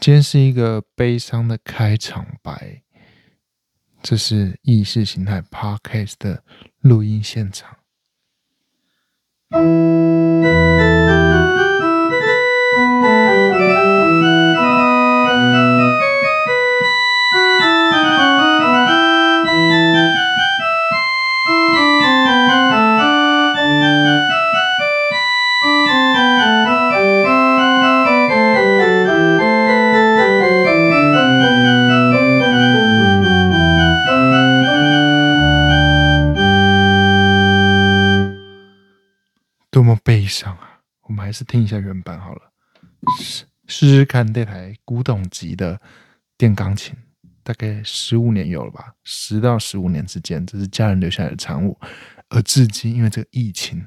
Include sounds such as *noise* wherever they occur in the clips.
今天是一个悲伤的开场白，这是意识形态 Podcast 的录音现场。还是听一下原版好了，试试看这台古董级的电钢琴，大概十五年有了吧，十到十五年之间，这是家人留下来的产物，而至今因为这个疫情，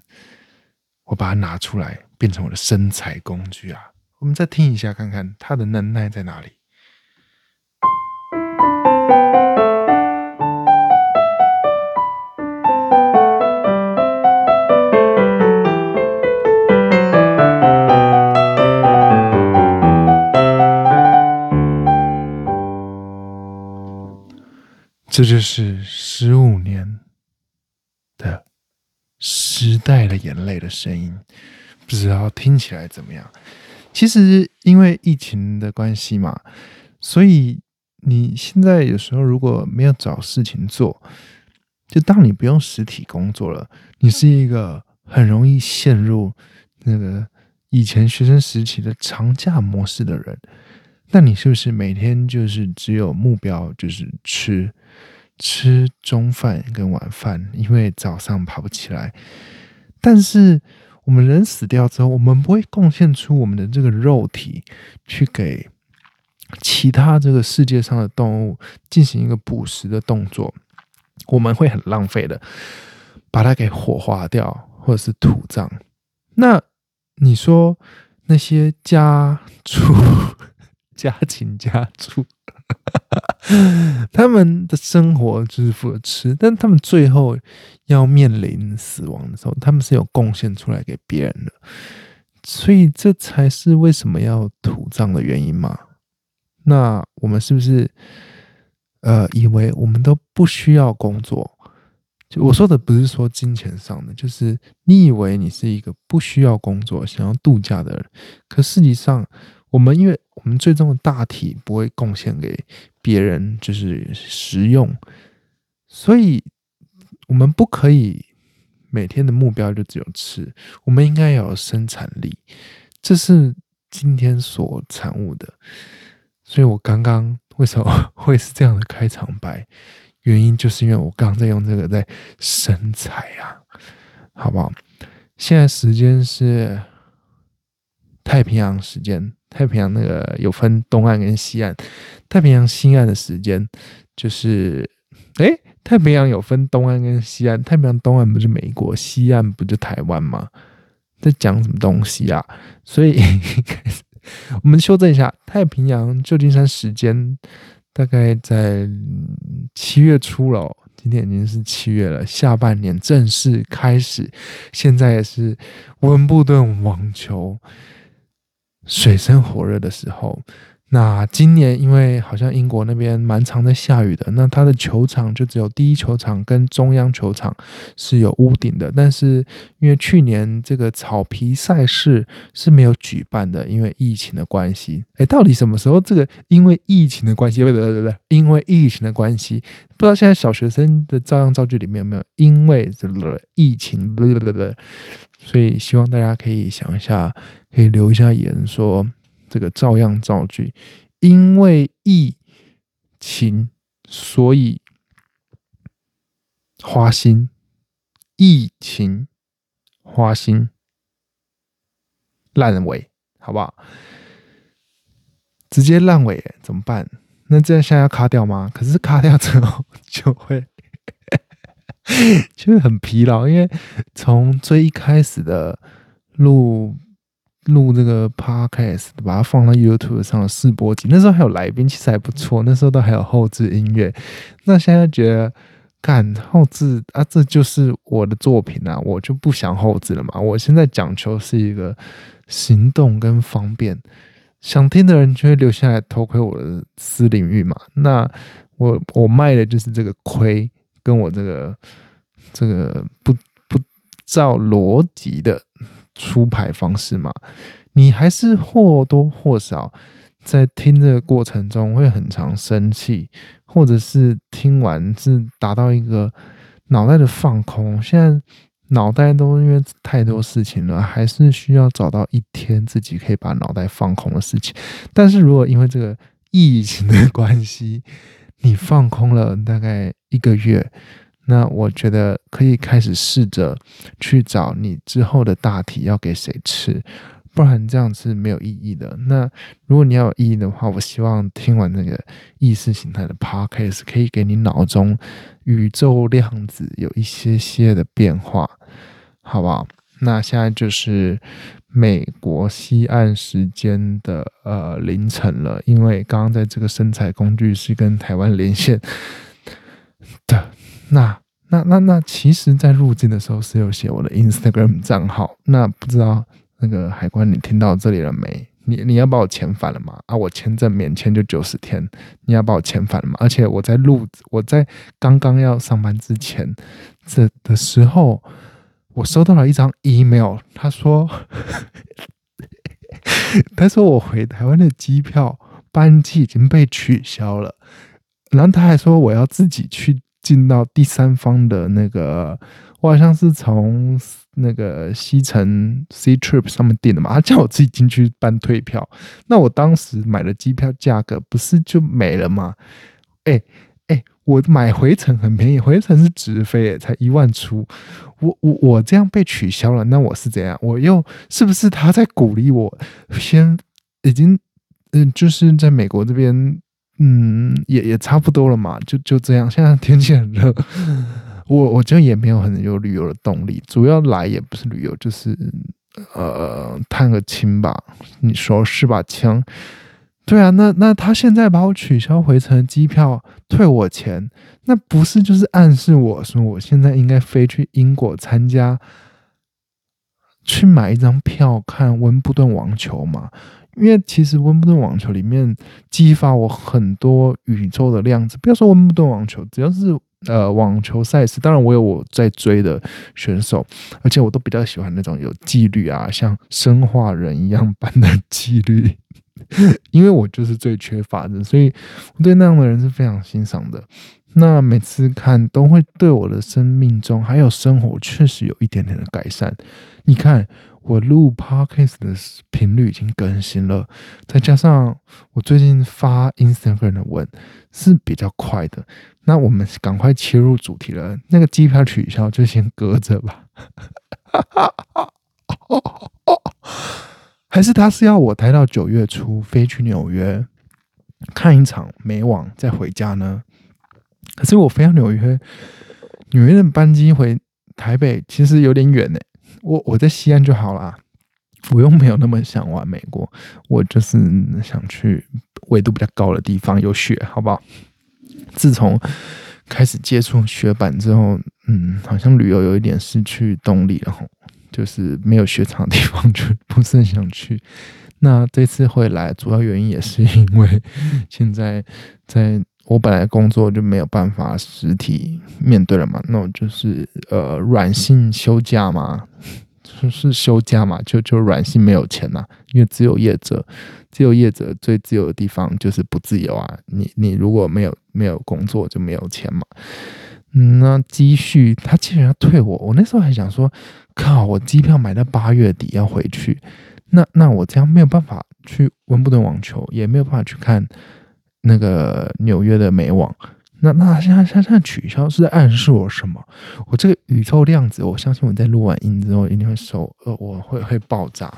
我把它拿出来变成我的生财工具啊！我们再听一下，看看它的能耐在哪里。这就是十五年的时代的眼泪的声音，不知道听起来怎么样？其实因为疫情的关系嘛，所以你现在有时候如果没有找事情做，就当你不用实体工作了，你是一个很容易陷入那个以前学生时期的长假模式的人。那你是不是每天就是只有目标就是吃？吃中饭跟晚饭，因为早上爬不起来。但是我们人死掉之后，我们不会贡献出我们的这个肉体去给其他这个世界上的动物进行一个捕食的动作，我们会很浪费的，把它给火化掉或者是土葬。那你说那些家畜、*laughs* 家禽、家畜？*laughs* 他们的生活就是负责吃，但他们最后要面临死亡的时候，他们是有贡献出来给别人的，所以这才是为什么要土葬的原因嘛。那我们是不是呃以为我们都不需要工作？就我说的不是说金钱上的，就是你以为你是一个不需要工作、想要度假的人，可实际上。我们因为我们最终的大体不会贡献给别人，就是食用，所以我们不可以每天的目标就只有吃，我们应该要有生产力，这是今天所产物的。所以我刚刚为什么会是这样的开场白？原因就是因为我刚刚在用这个在生财啊，好不好？现在时间是太平洋时间。太平洋那个有分东岸跟西岸，太平洋西岸的时间就是，哎，太平洋有分东岸跟西岸，太平洋东岸不是美国，西岸不就台湾吗？在讲什么东西啊？所以 *laughs* 我们修正一下，太平洋旧金山时间大概在七月初了，今天已经是七月了，下半年正式开始，现在是温布顿网球。水深火热的时候，那今年因为好像英国那边蛮常在下雨的，那它的球场就只有第一球场跟中央球场是有屋顶的。但是因为去年这个草皮赛事是没有举办的，因为疫情的关系。哎，到底什么时候这个因为疫情的关系？对对对对，因为疫情的关系，不知道现在小学生的照样造句里面有没有因为这个疫情？对对对对。所以希望大家可以想一下，可以留一下言，说这个照样造句。因为疫情，所以花心。疫情，花心，烂尾，好不好？直接烂尾怎么办？那这样现在要卡掉吗？可是卡掉之后就会。*laughs* 就会很疲劳，因为从最一开始的录录这个 podcast，把它放到 YouTube 上的试播集，那时候还有来宾，其实还不错。那时候都还有后置音乐。那现在觉得，干后置啊，这就是我的作品啊，我就不想后置了嘛。我现在讲求是一个行动跟方便，想听的人就会留下来偷窥我的私领域嘛。那我我卖的就是这个亏，跟我这个这个不不照逻辑的出牌方式嘛。你还是或多或少在听这个过程中会很常生气，或者是听完是达到一个脑袋的放空。现在脑袋都因为太多事情了，还是需要找到一天自己可以把脑袋放空的事情。但是如果因为这个疫情的关系，你放空了大概一个月，那我觉得可以开始试着去找你之后的大题要给谁吃。不然这样是没有意义的。那如果你要有意义的话，我希望听完那个意识形态的 podcast，可以给你脑中宇宙量子有一些些的变化，好不好？那现在就是美国西岸时间的呃凌晨了，因为刚刚在这个生财工具是跟台湾连线的。那那那那，其实，在入境的时候是有写我的 Instagram 账号，那不知道。那个海关，你听到这里了没？你你要把我遣返了吗？啊，我签证免签就九十天，你要把我遣返了吗？而且我在录，我在刚刚要上班之前这的时候，我收到了一张 email，他说，他说我回台湾的机票班机已经被取消了，然后他还说我要自己去进到第三方的那个。我好像是从那个西城 C Trip 上面订的嘛，他叫我自己进去办退票。那我当时买的机票价格不是就没了吗？哎哎，我买回程很便宜，回程是直飞，才一万出。我我我这样被取消了，那我是怎样？我又是不是他在鼓励我先已经嗯，就是在美国这边嗯，也也差不多了嘛，就就这样。现在天气很热。*laughs* 我我觉得也没有很有旅游的动力，主要来也不是旅游，就是呃探个亲吧。你说是吧，枪？对啊，那那他现在把我取消回程机票，退我钱，那不是就是暗示我说我现在应该飞去英国参加，去买一张票看温布顿网球嘛？因为其实温布顿网球里面激发我很多宇宙的量子，不要说温布顿网球，只要是。呃，网球赛事，当然我有我在追的选手，而且我都比较喜欢那种有纪律啊，像生化人一样般的纪律，*laughs* 因为我就是最缺乏的，所以我对那样的人是非常欣赏的。那每次看都会对我的生命中还有生活确实有一点点的改善。你看。我录 podcast 的频率已经更新了，再加上我最近发 Instagram 的文是比较快的，那我们赶快切入主题了。那个机票取消就先搁着吧，*laughs* 还是他是要我待到九月初飞去纽约看一场美网再回家呢？可是我飞到纽约，纽约的班机回台北其实有点远呢。我我在西安就好啦，我又没有那么想玩美国，我就是想去纬度比较高的地方，有雪，好不好？自从开始接触雪板之后，嗯，好像旅游有一点失去动力了，就是没有雪场的地方就不是很想去。那这次会来，主要原因也是因为现在在我本来工作就没有办法实体面对了嘛，那我就是呃软性休假嘛。就是休假嘛？就就软性没有钱呐，因为自由业者，自由业者最自由的地方就是不自由啊。你你如果没有没有工作就没有钱嘛。那积蓄他既然要退我，我那时候还想说，靠，我机票买到八月底要回去，那那我这样没有办法去温布顿网球，也没有办法去看那个纽约的美网。那那现在现在取消是在暗示我什么？我这个宇宙量子，我相信我在录完音之后一定会收，呃，我会会爆炸。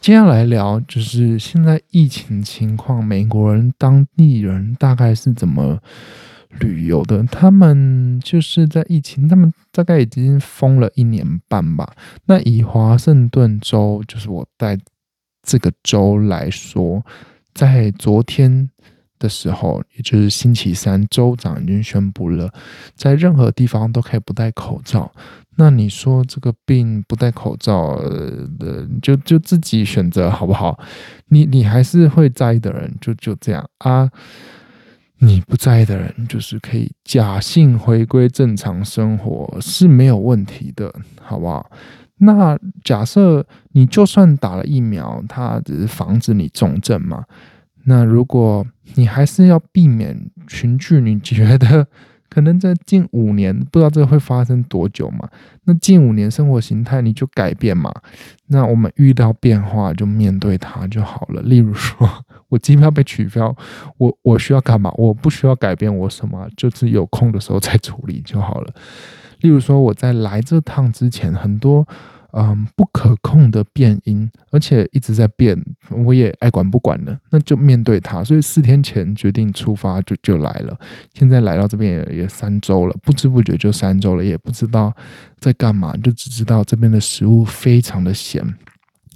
接下来聊就是现在疫情情况，美国人当地人大概是怎么旅游的？他们就是在疫情，他们大概已经封了一年半吧。那以华盛顿州，就是我在这个州来说，在昨天。的时候，也就是星期三，州长已经宣布了，在任何地方都可以不戴口罩。那你说这个病不戴口罩的，就就自己选择好不好？你你还是会在意的人，就就这样啊。你不在意的人，就是可以假性回归正常生活是没有问题的，好不好？那假设你就算打了疫苗，它只是防止你重症嘛？那如果你还是要避免群聚，你觉得？可能在近五年，不知道这会发生多久嘛？那近五年生活形态你就改变嘛？那我们遇到变化就面对它就好了。例如说，我机票被取消，我我需要干嘛？我不需要改变我什么，就是有空的时候再处理就好了。例如说，我在来这趟之前，很多。嗯，不可控的变音，而且一直在变，我也爱管不管了，那就面对它。所以四天前决定出发，就就来了。现在来到这边也也三周了，不知不觉就三周了，也不知道在干嘛，就只知道这边的食物非常的咸。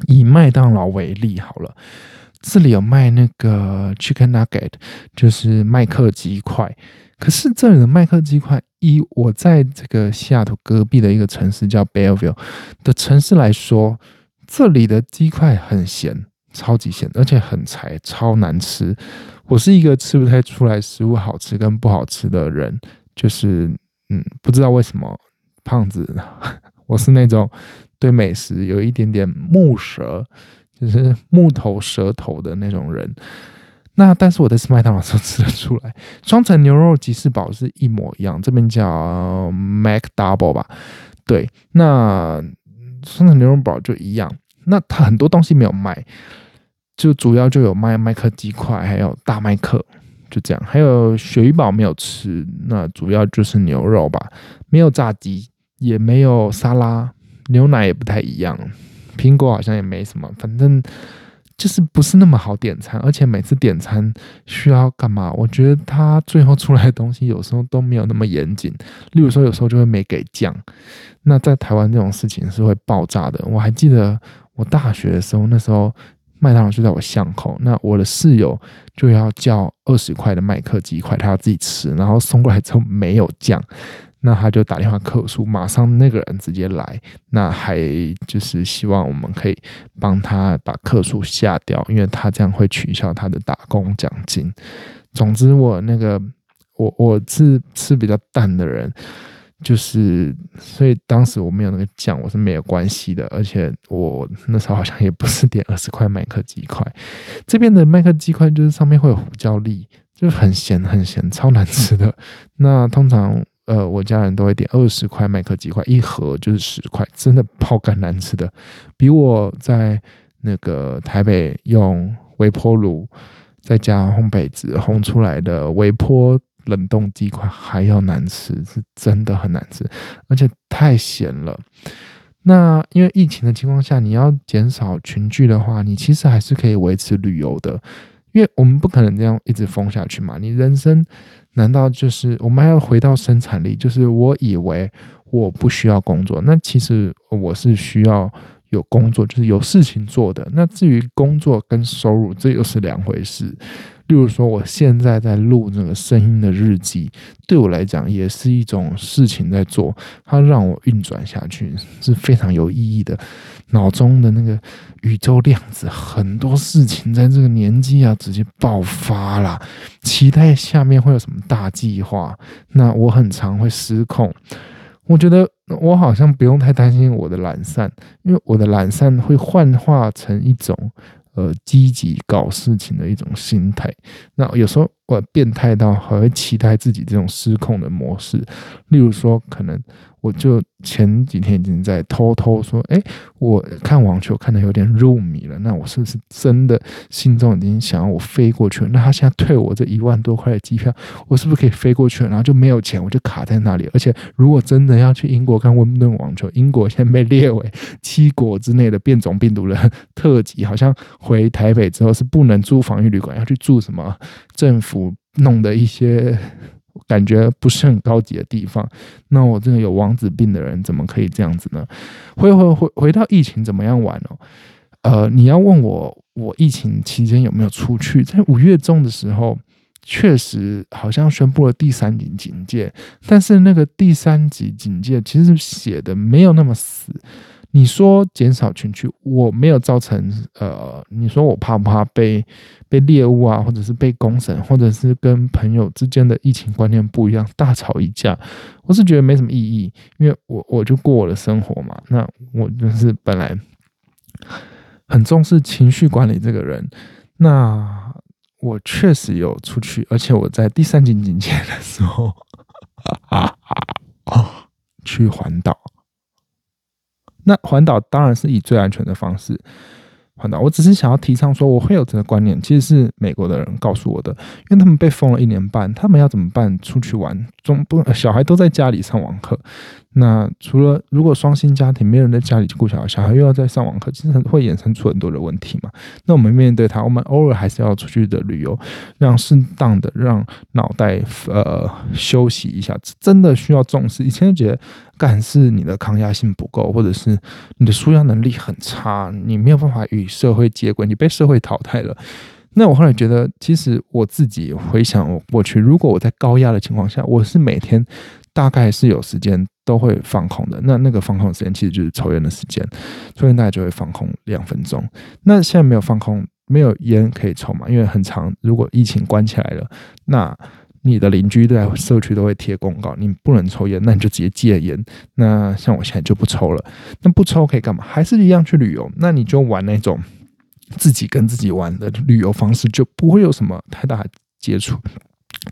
以麦当劳为例好了，这里有卖那个 chicken nugget，就是麦克鸡块。可是这里的麦克鸡块，以我在这个西雅图隔壁的一个城市叫 Belleville 的城市来说，这里的鸡块很咸，超级咸，而且很柴，超难吃。我是一个吃不太出来食物好吃跟不好吃的人，就是嗯，不知道为什么胖子，*laughs* 我是那种对美食有一点点木舌，就是木头舌头的那种人。那但是我在吃麦当劳时候吃得出来，双层牛肉吉士堡是一模一样，这边叫 Mac Double 吧？对，那双层牛肉堡就一样。那它很多东西没有卖，就主要就有卖麦克鸡块，还有大麦克，就这样。还有鳕鱼堡没有吃，那主要就是牛肉吧，没有炸鸡，也没有沙拉，牛奶也不太一样，苹果好像也没什么，反正。就是不是那么好点餐，而且每次点餐需要干嘛？我觉得他最后出来的东西有时候都没有那么严谨。例如说，有时候就会没给酱。那在台湾这种事情是会爆炸的。我还记得我大学的时候，那时候麦当劳就在我巷口，那我的室友就要叫二十块的麦克鸡块，他要自己吃，然后送过来之后没有酱。那他就打电话客诉，马上那个人直接来，那还就是希望我们可以帮他把客诉下掉，因为他这样会取消他的打工奖金。总之，我那个我我是吃比较淡的人，就是所以当时我没有那个酱，我是没有关系的。而且我那时候好像也不是点二十块麦克鸡块，这边的麦克鸡块就是上面会有胡椒粒，就很咸很咸，超难吃的。那通常。呃，我家人都会点二十块麦克鸡块，一盒就是十块，真的爆干难吃的，比我在那个台北用微波炉再加烘焙纸烘出来的微波冷冻鸡块还要难吃，是真的很难吃，而且太咸了。那因为疫情的情况下，你要减少群聚的话，你其实还是可以维持旅游的，因为我们不可能这样一直封下去嘛，你人生。难道就是我们还要回到生产力？就是我以为我不需要工作，那其实我是需要有工作，就是有事情做的。那至于工作跟收入，这又是两回事。例如说，我现在在录这个声音的日记，对我来讲也是一种事情在做，它让我运转下去是非常有意义的。脑中的那个宇宙量子，很多事情在这个年纪啊，直接爆发了。期待下面会有什么大计划，那我很常会失控。我觉得我好像不用太担心我的懒散，因为我的懒散会幻化成一种。呃，积极搞事情的一种心态。那有时候我变态到还会期待自己这种失控的模式。例如说，可能我就前几天已经在偷偷说，哎，我看网球看的有点入迷了。那我是不是真的心中已经想要我飞过去了？那他现在退我这一万多块的机票，我是不是可以飞过去？然后就没有钱，我就卡在那里。而且如果真的要去英国看温布顿网球，英国现在被列为七国之内的变种病毒的特级，好像。回台北之后是不能住防疫旅馆，要去住什么政府弄的一些感觉不是很高级的地方。那我这个有王子病的人怎么可以这样子呢？回回回回到疫情怎么样玩哦？呃，你要问我，我疫情期间有没有出去？在五月中的时候，确实好像宣布了第三级警戒，但是那个第三级警戒其实写的没有那么死。你说减少群聚，我没有造成呃，你说我怕不怕被被猎物啊，或者是被公审，或者是跟朋友之间的疫情观念不一样，大吵一架，我是觉得没什么意义，因为我我就过我的生活嘛。那我就是本来很重视情绪管理这个人，那我确实有出去，而且我在第三级警戒的时候 *laughs* 去环岛。那环岛当然是以最安全的方式环岛。我只是想要提倡说，我会有这个观念，其实是美国的人告诉我的，因为他们被封了一年半，他们要怎么办？出去玩，总不小孩都在家里上网课。那除了如果双薪家庭没人在家里顾小孩，小孩又要在上网课，其实会衍生出很多的问题嘛。那我们面对它，我们偶尔还是要出去的旅游，让适当的让脑袋呃休息一下，真的需要重视。以前觉得干是你的抗压性不够，或者是你的舒压能力很差，你没有办法与社会接轨，你被社会淘汰了。那我后来觉得，其实我自己回想我过去，如果我在高压的情况下，我是每天大概是有时间。都会放空的，那那个放空时间其实就是抽烟的时间，抽烟大概就会放空两分钟。那现在没有放空，没有烟可以抽嘛？因为很长，如果疫情关起来了，那你的邻居在社区都会贴公告，你不能抽烟，那你就直接戒烟。那像我现在就不抽了，那不抽可以干嘛？还是一样去旅游？那你就玩那种自己跟自己玩的旅游方式，就不会有什么太大的接触。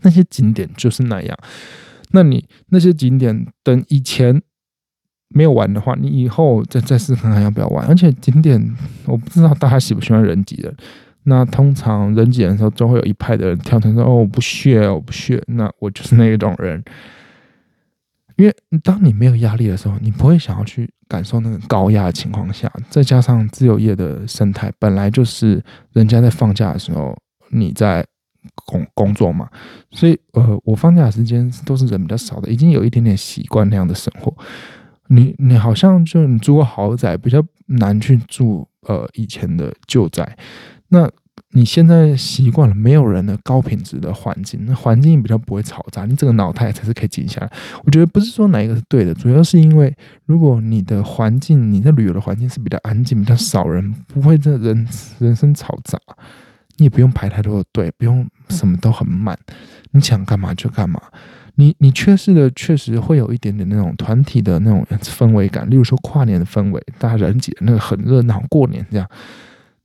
那些景点就是那样。那你那些景点，等以前没有玩的话，你以后再再试看看要不要玩。而且景点，我不知道大家喜不喜欢人挤人。那通常人挤人的时候，总会有一派的人跳出来说：“哦，我不屑，我不屑。”那我就是那一种人。因为当你没有压力的时候，你不会想要去感受那个高压的情况下。再加上自由业的生态，本来就是人家在放假的时候，你在。工工作嘛，所以呃，我放假时间都是人比较少的，已经有一点点习惯那样的生活。你你好像就你住过豪宅，比较难去住呃以前的旧宅。那你现在习惯了没有人的高品质的环境，那环境比较不会嘈杂，你整个脑袋才是可以静下来。我觉得不是说哪一个是对的，主要是因为如果你的环境，你在旅游的环境是比较安静、比较少人，不会这人人声嘈杂。你也不用排太多的队，不用什么都很慢，你想干嘛就干嘛。你你缺失的确实会有一点点那种团体的那种氛围感，例如说跨年的氛围，大家人挤的那个很热闹，过年这样。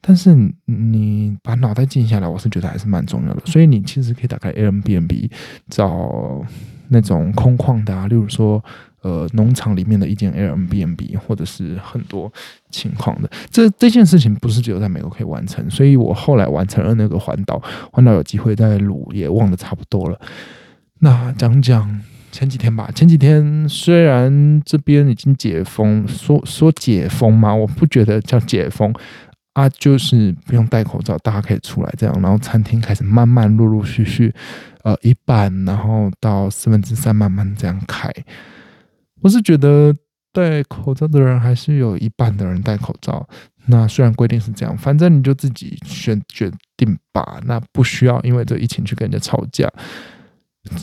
但是你把脑袋静下来，我是觉得还是蛮重要的。所以你其实可以打开 Airbnb 找那种空旷的，啊，例如说。呃，农场里面的一间 Airbnb，或者是很多情况的，这这件事情不是只有在美国可以完成，所以我后来完成了那个环岛，环岛有机会再录，也忘得差不多了。那讲讲前几天吧，前几天虽然这边已经解封，说说解封嘛，我不觉得叫解封啊，就是不用戴口罩，大家可以出来这样，然后餐厅开始慢慢陆陆续续，呃，一半，然后到四分之三慢慢这样开。我是觉得戴口罩的人还是有一半的人戴口罩。那虽然规定是这样，反正你就自己选决定吧。那不需要因为这疫情去跟人家吵架，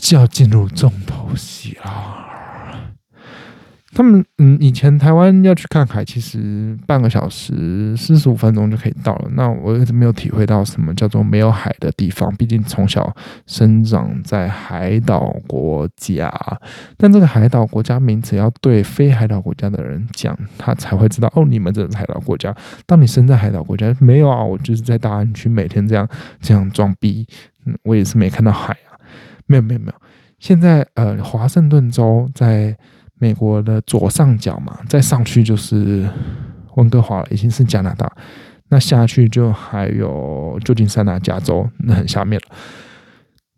就要进入重头戏啦。他们嗯，以前台湾要去看海，其实半个小时、四十五分钟就可以到了。那我一直没有体会到什么叫做没有海的地方。毕竟从小生长在海岛国家，但这个海岛国家名词要对非海岛国家的人讲，他才会知道哦，你们这是海岛国家。当你生在海岛国家，没有啊，我就是在大安区每天这样这样装逼，嗯，我也是没看到海啊，没有没有没有。现在呃，华盛顿州在。美国的左上角嘛，再上去就是温哥华了，已经是加拿大。那下去就还有旧金山啊，加州，那很下面了。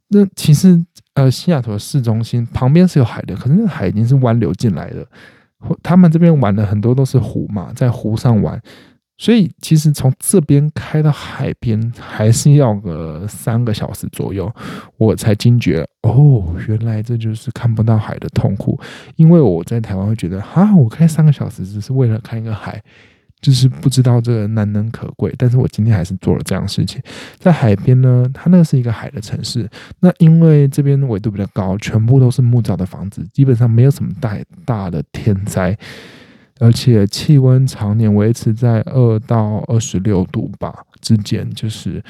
那其实呃，西雅图市中心旁边是有海的，可是那海已经是湾流进来的。他们这边玩的很多都是湖嘛，在湖上玩。所以其实从这边开到海边还是要个三个小时左右，我才惊觉哦，原来这就是看不到海的痛苦。因为我在台湾会觉得，哈，我开三个小时只是为了看一个海，就是不知道这个难能可贵，但是我今天还是做了这样的事情。在海边呢，它那是一个海的城市。那因为这边纬度比较高，全部都是木造的房子，基本上没有什么大大的天灾，而且气温常年维持在二到二十六度吧之间。就是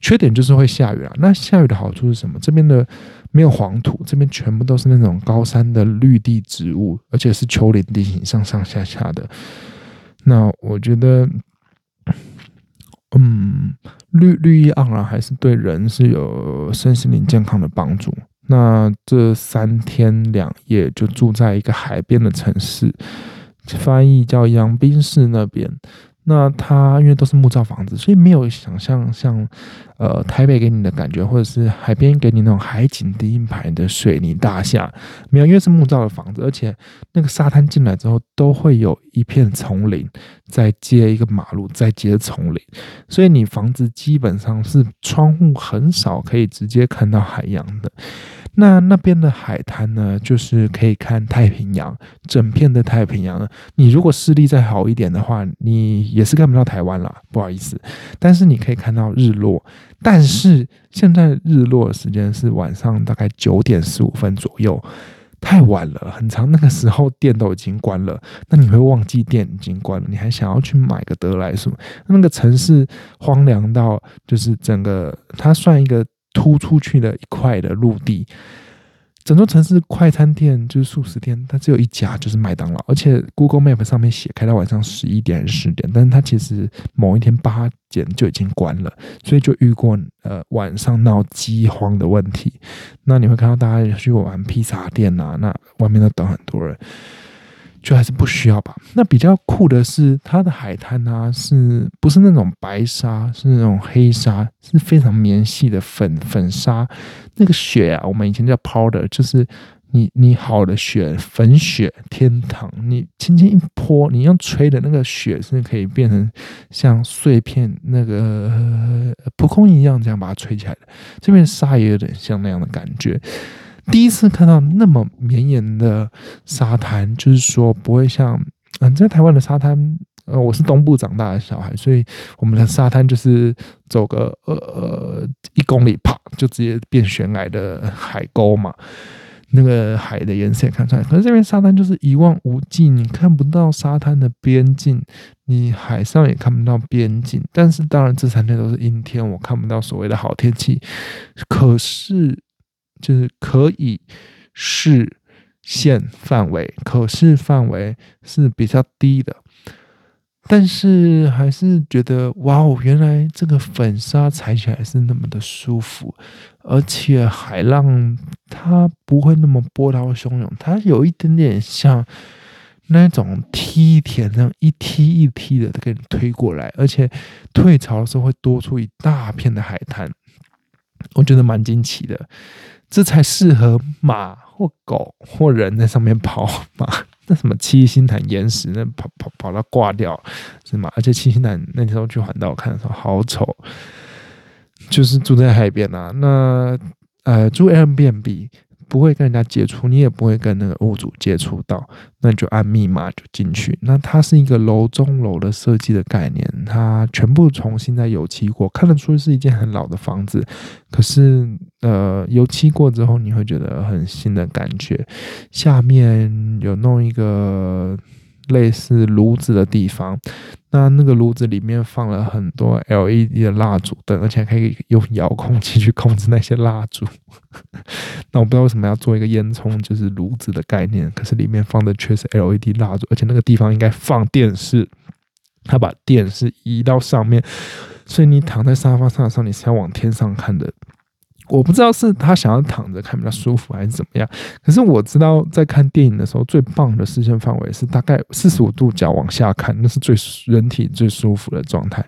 缺点就是会下雨啊。那下雨的好处是什么？这边的没有黄土，这边全部都是那种高山的绿地植物，而且是丘陵地形，上上下下的。那我觉得，嗯，绿绿意盎然，还是对人是有身心灵健康的帮助。那这三天两夜就住在一个海边的城市，翻译叫阳滨市那边。那它因为都是木造房子，所以没有想象像，呃，台北给你的感觉，或者是海边给你那种海景第一排的水泥大厦，没有，因为是木造的房子，而且那个沙滩进来之后都会有一片丛林，再接一个马路，再接丛林，所以你房子基本上是窗户很少可以直接看到海洋的。那那边的海滩呢，就是可以看太平洋，整片的太平洋。你如果视力再好一点的话，你也是看不到台湾了，不好意思。但是你可以看到日落。但是现在日落时间是晚上大概九点十五分左右，太晚了，很长。那个时候店都已经关了，那你会忘记店已经关了，你还想要去买个得来速？那个城市荒凉到，就是整个它算一个。突出去的一块的陆地，整座城市快餐店就是素食店，它只有一家，就是麦当劳。而且 Google Map 上面写开到晚上十一点还是十点，但是它其实某一天八点就已经关了，所以就遇过呃晚上闹饥荒的问题。那你会看到大家去玩披萨店啊，那外面都等很多人。就还是不需要吧。那比较酷的是，它的海滩啊，是不是那种白沙？是那种黑沙，是非常绵细的粉粉沙。那个雪啊，我们以前叫 powder，就是你你好的雪，粉雪天堂。你轻轻一泼，你用吹的那个雪是可以变成像碎片那个蒲公英一样，这样把它吹起来的。这边沙也有点像那样的感觉。第一次看到那么绵延的沙滩，就是说不会像嗯，在台湾的沙滩，呃，我是东部长大的小孩，所以我们的沙滩就是走个呃呃一公里，啪就直接变悬崖的海沟嘛，那个海的颜色也看出来。可是这边沙滩就是一望无际，你看不到沙滩的边境，你海上也看不到边境。但是当然这三天都是阴天，我看不到所谓的好天气。可是。就是可以视线范围，可视范围是比较低的，但是还是觉得哇哦，原来这个粉沙踩起来是那么的舒服，而且海浪它不会那么波涛汹涌，它有一点点像那种梯田那样一梯一梯的给你推过来，而且退潮的时候会多出一大片的海滩，我觉得蛮惊奇的。这才适合马或狗或人在上面跑马？*laughs* 那什么七星潭岩石，那跑跑跑到挂掉是吗？而且七星潭那时候去环岛看的时候好丑，就是住在海边啊。那呃，住 Airbnb。不会跟人家接触，你也不会跟那个屋主接触到，那你就按密码就进去。那它是一个楼中楼的设计的概念，它全部重新在油漆过，看得出是一间很老的房子，可是呃油漆过之后，你会觉得很新的感觉。下面有弄一个。类似炉子的地方，那那个炉子里面放了很多 LED 的蜡烛灯，而且可以用遥控器去控制那些蜡烛。*laughs* 那我不知道为什么要做一个烟囱，就是炉子的概念，可是里面放的却是 LED 蜡烛，而且那个地方应该放电视，他把电视移到上面，所以你躺在沙发上的时候，你是要往天上看的。我不知道是他想要躺着看比较舒服还是怎么样，可是我知道在看电影的时候，最棒的视线范围是大概四十五度角往下看，那是最人体最舒服的状态。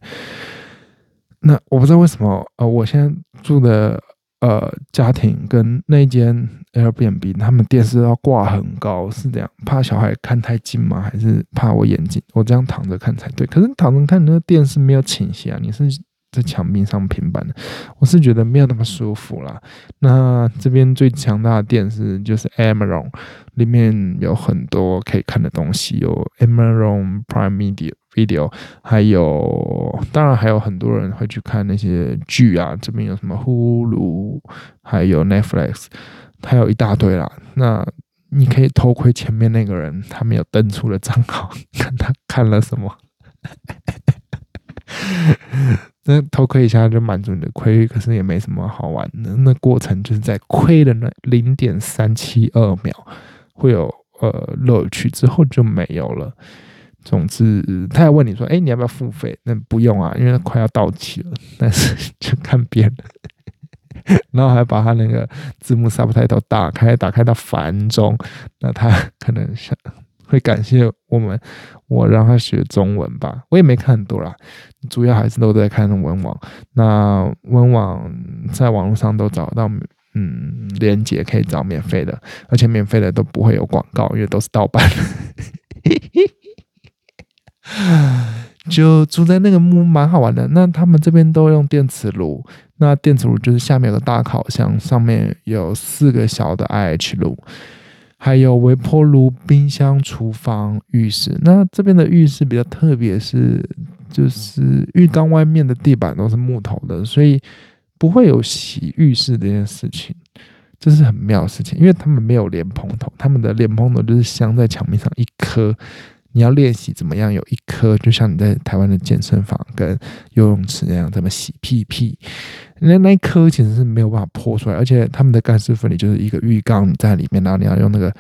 那我不知道为什么，呃，我现在住的呃家庭跟那间 Airbnb，他们电视要挂很高，是这样，怕小孩看太近吗？还是怕我眼睛？我这样躺着看才对。可是躺着看，那个电视没有倾斜啊，你是？在墙壁上平板，我是觉得没有那么舒服啦。那这边最强大的电视就是 Amazon，里面有很多可以看的东西，有 Amazon Prime Video video，还有当然还有很多人会去看那些剧啊，这边有什么 Hulu，还有 Netflix，还有一大堆啦。那你可以偷窥前面那个人他没有登出的账号，*laughs* 看他看了什么。*laughs* 那偷窥一下就满足你的窥欲，可是也没什么好玩的。那过程就是在窥的那零点三七二秒会有呃乐趣，之后就没有了。总之，他要问你说：“哎，你要不要付费？”那不用啊，因为快要到期了。但是就看别人，*laughs* 然后还把他那个字幕 subtitle 打开，打开到繁中，那他可能想。会感谢我们，我让他学中文吧。我也没看很多啦，主要还是都在看文网。那文网在网络上都找到，嗯，连接可以找免费的，而且免费的都不会有广告，因为都是盗版。*laughs* 就住在那个木蛮好玩的。那他们这边都用电磁炉，那电磁炉就是下面有个大烤箱，上面有四个小的 IH 炉。还有微波炉、冰箱、厨房、浴室。那这边的浴室比较特别，是就是浴缸外面的地板都是木头的，所以不会有洗浴室这件事情，这是很妙的事情。因为他们没有莲蓬头，他们的莲蓬头就是镶在墙壁上一颗。你要练习怎么样有一颗，就像你在台湾的健身房跟游泳池那样，怎么洗屁屁？那那一颗其实是没有办法破出来，而且他们的干湿分离就是一个浴缸你在里面，然后你要用那个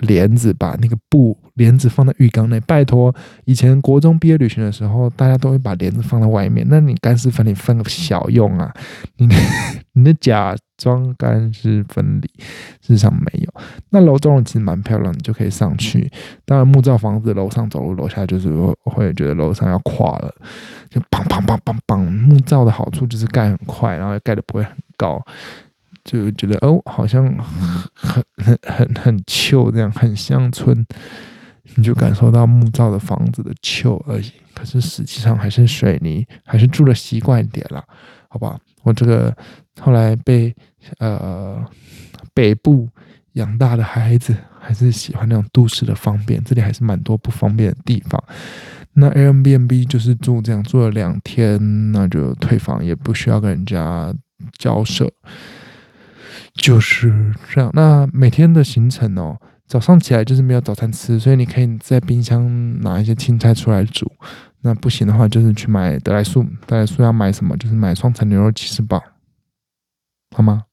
帘子把那个布帘子放在浴缸内。拜托，以前国中毕业旅行的时候，大家都会把帘子放在外面，那你干湿分离分个小用啊？你 *laughs* 你的假装干湿分离，事实上没有。那楼中其实蛮漂亮，你就可以上去。当然木造房子楼上走路，楼下就是会觉得楼上要垮了。就砰砰砰砰砰，木造的好处就是盖很快，然后盖的不会很高，就觉得哦，好像很很很很旧这样，很乡村，你就感受到木造的房子的旧而已。可是实际上还是水泥，还是住的习惯一点了，好吧？我这个后来被呃北部养大的孩子，还是喜欢那种都市的方便，这里还是蛮多不方便的地方。那 Airbnb 就是住这样，住了两天，那就退房，也不需要跟人家交涉，就是这样。那每天的行程哦，早上起来就是没有早餐吃，所以你可以在冰箱拿一些青菜出来煮。那不行的话，就是去买德莱素。德莱素要买什么？就是买双层牛肉起司堡，好吗？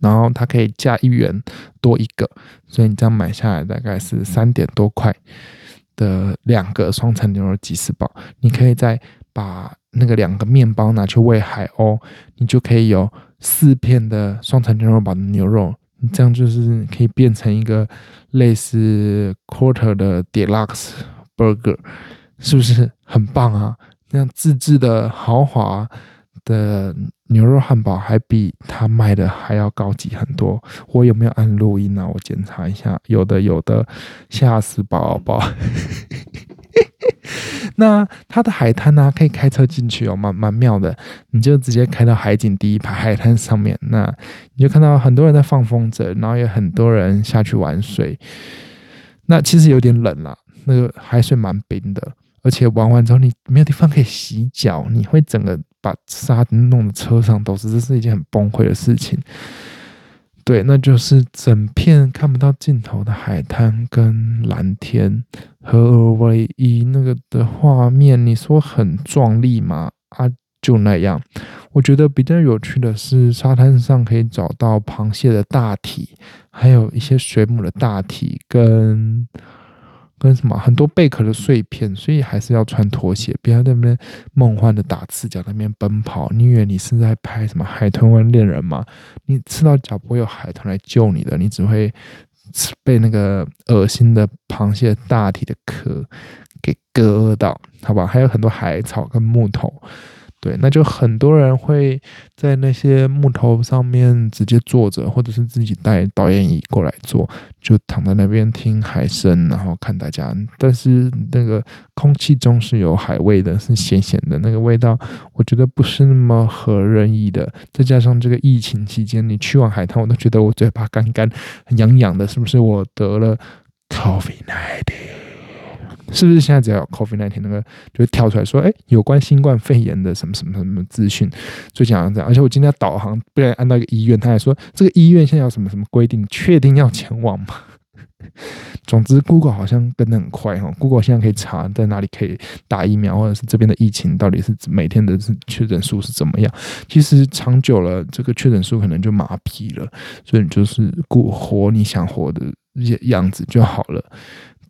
然后它可以加一元多一个，所以你这样买下来大概是三点多块。的两个双层牛肉鸡翅堡，你可以再把那个两个面包拿去喂海鸥，你就可以有四片的双层牛肉堡的牛肉，你这样就是可以变成一个类似 quarter 的 deluxe burger，是不是很棒啊？那样自制的豪华的。牛肉汉堡还比他卖的还要高级很多。我有没有按录音呢？我检查一下，有的有的，吓死宝宝。那它的海滩呢，可以开车进去哦，蛮蛮妙的。你就直接开到海景第一排海滩上面，那你就看到很多人在放风筝，然后有很多人下去玩水。那其实有点冷了，那个海水蛮冰的，而且玩完之后你没有地方可以洗脚，你会整个。把沙弄的车上都是，这是一件很崩溃的事情。对，那就是整片看不到尽头的海滩跟蓝天合而为一那个的画面，你说很壮丽吗？啊，就那样。我觉得比较有趣的是，沙滩上可以找到螃蟹的大体，还有一些水母的大体跟。跟什么很多贝壳的碎片，所以还是要穿拖鞋，不要在那边梦幻的打赤脚那边奔跑。你以为你是在拍什么海豚湾恋人吗？你赤到脚不会有海豚来救你的，你只会被那个恶心的螃蟹大体的壳给割到，好吧？还有很多海草跟木头。对，那就很多人会在那些木头上面直接坐着，或者是自己带导演椅过来坐，就躺在那边听海声，然后看大家。但是那个空气中是有海味的，是咸咸的那个味道，我觉得不是那么合人意的。再加上这个疫情期间，你去完海滩，我都觉得我嘴巴干干、痒痒的，是不是我得了 COVID-19？是不是现在只要有 COVID 那天那个就会跳出来说，哎，有关新冠肺炎的什么什么什么资讯？最近好像这样，而且我今天导航不然按到一个医院，他还说这个医院现在有什么什么规定，确定要前往吗？*laughs* 总之，Google 好像跟得很快哈。Google 现在可以查在哪里可以打疫苗，或者是这边的疫情到底是每天的确诊数是怎么样。其实长久了，这个确诊数可能就麻痹了，所以你就是过活你想活的样子就好了。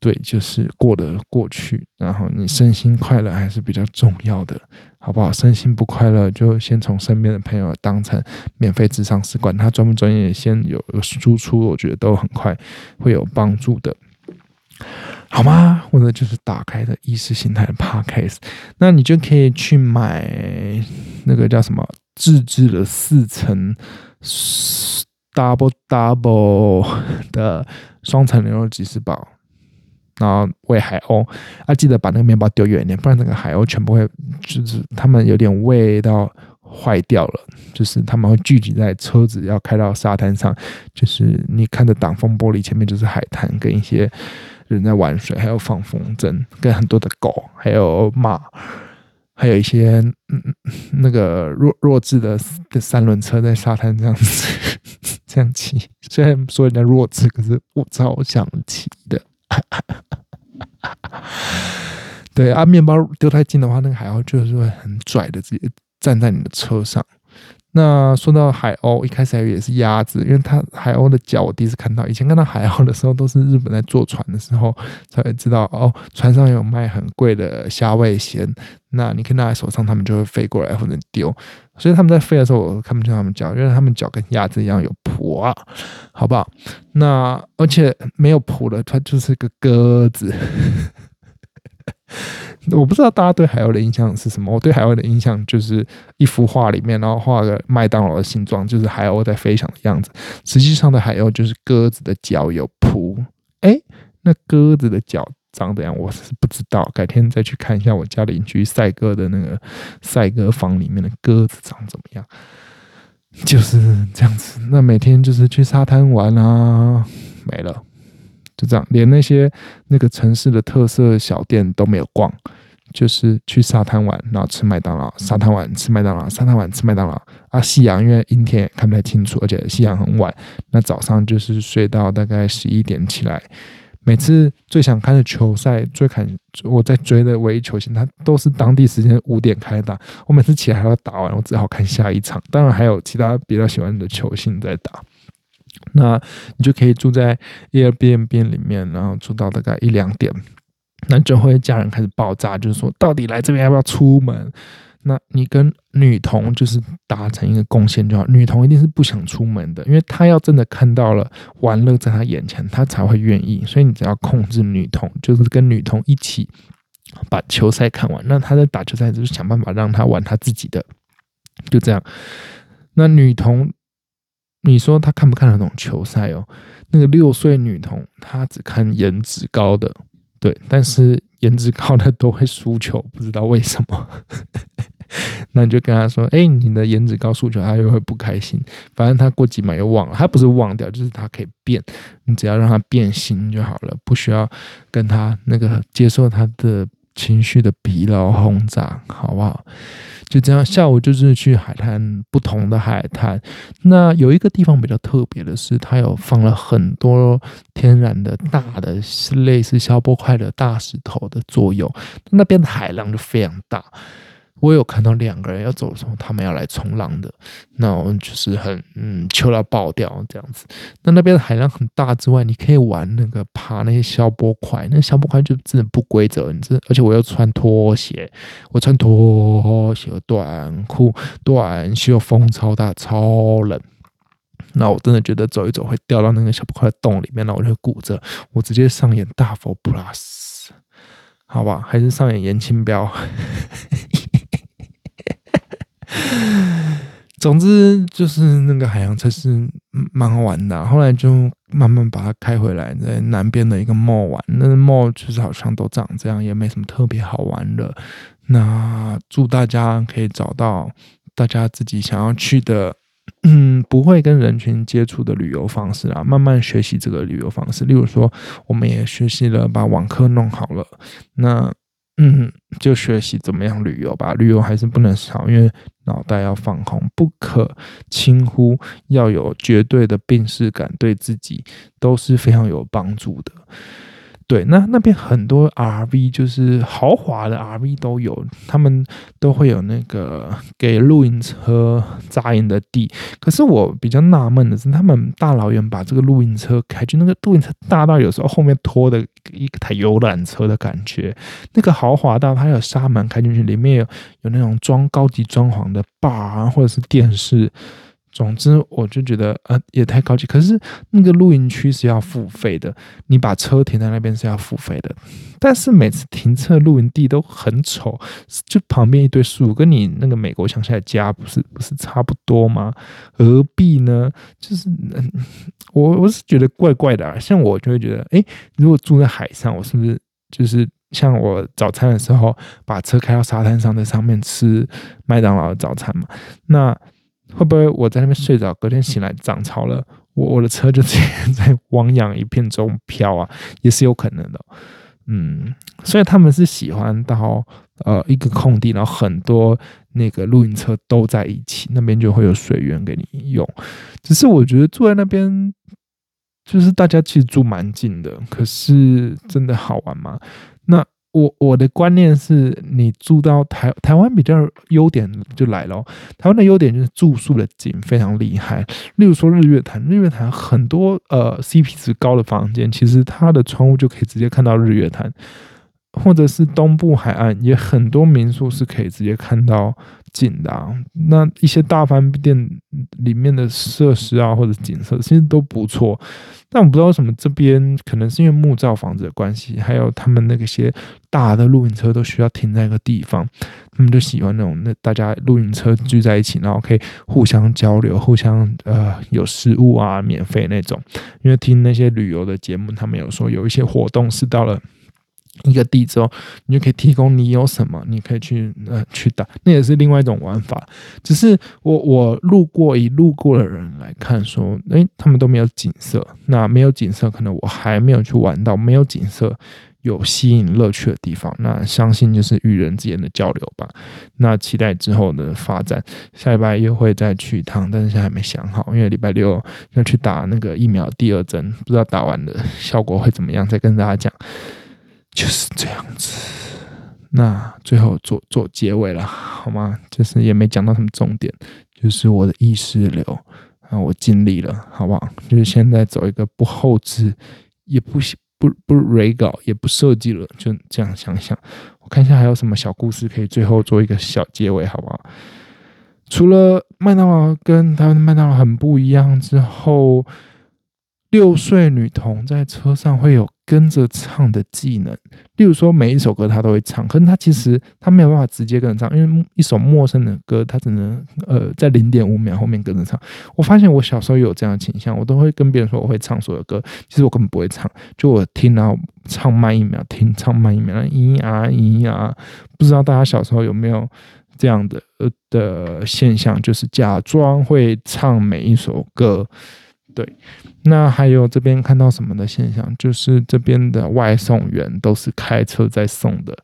对，就是过得过去，然后你身心快乐还是比较重要的，好不好？身心不快乐，就先从身边的朋友当成免费智商师，管他专不专业，先有个输出，我觉得都很快会有帮助的，好吗？或者就是打开的意识形态的 podcast，那你就可以去买那个叫什么自制的四层 double double 的双层牛肉吉士堡。然后喂海鸥，啊，记得把那个面包丢远一点，不然那个海鸥全部会，就是它们有点味道坏掉了，就是它们会聚集在车子要开到沙滩上，就是你看着挡风玻璃前面就是海滩跟一些人在玩水，还有放风筝，跟很多的狗，还有马，还有一些嗯那个弱弱智的的三轮车在沙滩这样子这样骑，虽然说人家弱智，可是我超想骑的。哈 *laughs* 对啊，面包丢太近的话，那个海鸥就是会很拽的，直接站在你的车上。那说到海鸥，一开始还以为也是鸭子，因为它海鸥的脚我第一次看到。以前看到海鸥的时候，都是日本在坐船的时候才会知道哦，船上有卖很贵的虾味鲜，那你可以拿在手上，他们就会飞过来或者丢。所以他们在飞的时候，我看不见他们脚，因为他们脚跟鸭子一样有蹼啊，好不好？那而且没有蹼的，它就是个鸽子。我不知道大家对海鸥的印象是什么。我对海鸥的印象就是一幅画里面，然后画个麦当劳的形状，就是海鸥在飞翔的样子。实际上的海鸥就是鸽子的脚有蹼。哎，那鸽子的脚长怎样？我是不知道。改天再去看一下我家邻居赛鸽的那个赛鸽房里面的鸽子长怎么样。就是这样子。那每天就是去沙滩玩啊，没了。就这样，连那些那个城市的特色小店都没有逛，就是去沙滩玩，然后吃麦当劳，沙滩玩吃麦当劳，沙滩玩吃麦当劳。啊，夕阳因为阴天也看不太清楚，而且夕阳很晚，那早上就是睡到大概十一点起来。每次最想看的球赛，最看我在追的唯一球星，他都是当地时间五点开打。我每次起来还要打完，我只好看下一场。当然还有其他比较喜欢的球星在打。那你就可以住在 Airbnb 里面，然后住到大概一两点，那就会家人开始爆炸，就是说到底来这边要不要出门？那你跟女童就是达成一个贡献就好，女童一定是不想出门的，因为她要真的看到了玩乐在她眼前，她才会愿意。所以你只要控制女童，就是跟女童一起把球赛看完，那她在打球赛就是想办法让她玩她自己的，就这样。那女童。你说他看不看得懂球赛哦？那个六岁女童，她只看颜值高的，对，但是颜值高的都会输球，不知道为什么。*laughs* 那你就跟他说：“哎，你的颜值高输球，他又会不开心。反正他过几秒又忘了，他不是忘掉，就是他可以变。你只要让他变心就好了，不需要跟他那个接受他的情绪的疲劳轰炸，好不好？”就这样，下午就是去海滩，不同的海滩。那有一个地方比较特别的是，它有放了很多天然的大的，类似消波块的大石头的作用。那边的海浪就非常大。我有看到两个人要走的时候，他们要来冲浪的，那我们就是很嗯，秋到爆掉这样子。那那边的海浪很大之外，你可以玩那个爬那些消波块，那消波块就真的不规则，你这而且我要穿拖鞋，我穿拖鞋短裤短袖，风超大超冷。那我真的觉得走一走会掉到那个小波块洞里面，那我就骨折。我直接上演大佛 plus，好吧，还是上演严清标。*laughs* 总之就是那个海洋车是蛮好玩的，后来就慢慢把它开回来，在南边的一个 mall 玩。那 mall 就是好像都长这样，也没什么特别好玩的。那祝大家可以找到大家自己想要去的嗯，不会跟人群接触的旅游方式啊，慢慢学习这个旅游方式。例如说，我们也学习了把网课弄好了，那嗯，就学习怎么样旅游吧。旅游还是不能少，因为脑袋要放空，不可轻忽，要有绝对的病视感，对自己都是非常有帮助的。对，那那边很多 RV 就是豪华的 RV 都有，他们都会有那个给露营车扎营的地。可是我比较纳闷的是，他们大老远把这个露营车开去，那个露营车大到有时候后面拖的一台游览车的感觉。那个豪华到它有纱门开进去，里面有有那种装高级装潢的 bar 啊，或者是电视。总之，我就觉得呃也太高级。可是那个露营区是要付费的，你把车停在那边是要付费的。但是每次停车露营地都很丑，就旁边一堆树，跟你那个美国乡下的家不是不是差不多吗？何必呢？就是我我是觉得怪怪的啊。像我就会觉得，哎，如果住在海上，我是不是就是像我早餐的时候把车开到沙滩上，在上面吃麦当劳的早餐嘛？那会不会我在那边睡着，隔天醒来涨潮了，我我的车就直接在汪洋一片中飘啊，也是有可能的。嗯，所以他们是喜欢到呃一个空地，然后很多那个露营车都在一起，那边就会有水源给你用。只是我觉得住在那边，就是大家其实住蛮近的，可是真的好玩吗？那。我我的观念是，你住到台台湾比较优点就来了。台湾的优点就是住宿的景非常厉害，例如说日月潭，日月潭很多呃 CP 值高的房间，其实它的窗户就可以直接看到日月潭。或者是东部海岸也很多民宿是可以直接看到近的啊，那一些大饭店里面的设施啊或者景色其实都不错，但我不知道为什么这边可能是因为木造房子的关系，还有他们那个些大的露营车都需要停在一个地方，他们就喜欢那种那大家露营车聚在一起，然后可以互相交流，互相呃有食物啊免费那种，因为听那些旅游的节目，他们有说有一些活动是到了。一个地之后，你就可以提供你有什么，你可以去呃去打，那也是另外一种玩法。只是我我路过以路过的人来看，说，诶，他们都没有景色，那没有景色，可能我还没有去玩到没有景色有吸引乐趣的地方。那相信就是与人之间的交流吧。那期待之后的发展，下礼拜又会再去一趟，但是现在还没想好，因为礼拜六要去打那个疫苗第二针，不知道打完的效果会怎么样，再跟大家讲。就是这样子，那最后做做结尾了，好吗？就是也没讲到什么重点，就是我的意识流啊，我尽力了，好不好？就是现在走一个不后置，也不不不蕊稿，也不设计了，就这样想想。我看一下还有什么小故事可以最后做一个小结尾，好不好？除了麦当劳跟他们的麦当劳很不一样之后。六岁女童在车上会有跟着唱的技能，例如说每一首歌他都会唱，可是他其实他没有办法直接跟着唱，因为一首陌生的歌，他只能呃在零点五秒后面跟着唱。我发现我小时候有这样的倾向，我都会跟别人说我会唱所有歌，其实我根本不会唱，就我听然后唱慢一秒，听唱慢一秒，咿呀咿呀，不知道大家小时候有没有这样的呃的现象，就是假装会唱每一首歌。对，那还有这边看到什么的现象，就是这边的外送员都是开车在送的，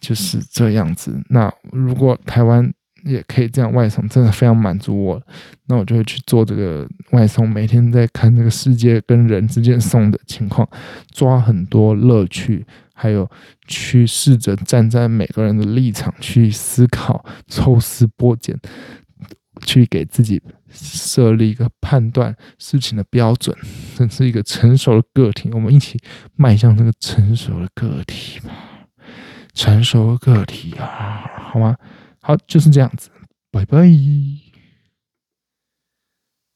就是这样子。那如果台湾也可以这样外送，真的非常满足我，那我就会去做这个外送，每天在看这个世界跟人之间送的情况，抓很多乐趣，还有去试着站在每个人的立场去思考，抽丝剥茧。去给自己设立一个判断事情的标准，这是一个成熟的个体。我们一起迈向这个成熟的个体吧，成熟的个体啊，好吗？好，就是这样子，拜拜。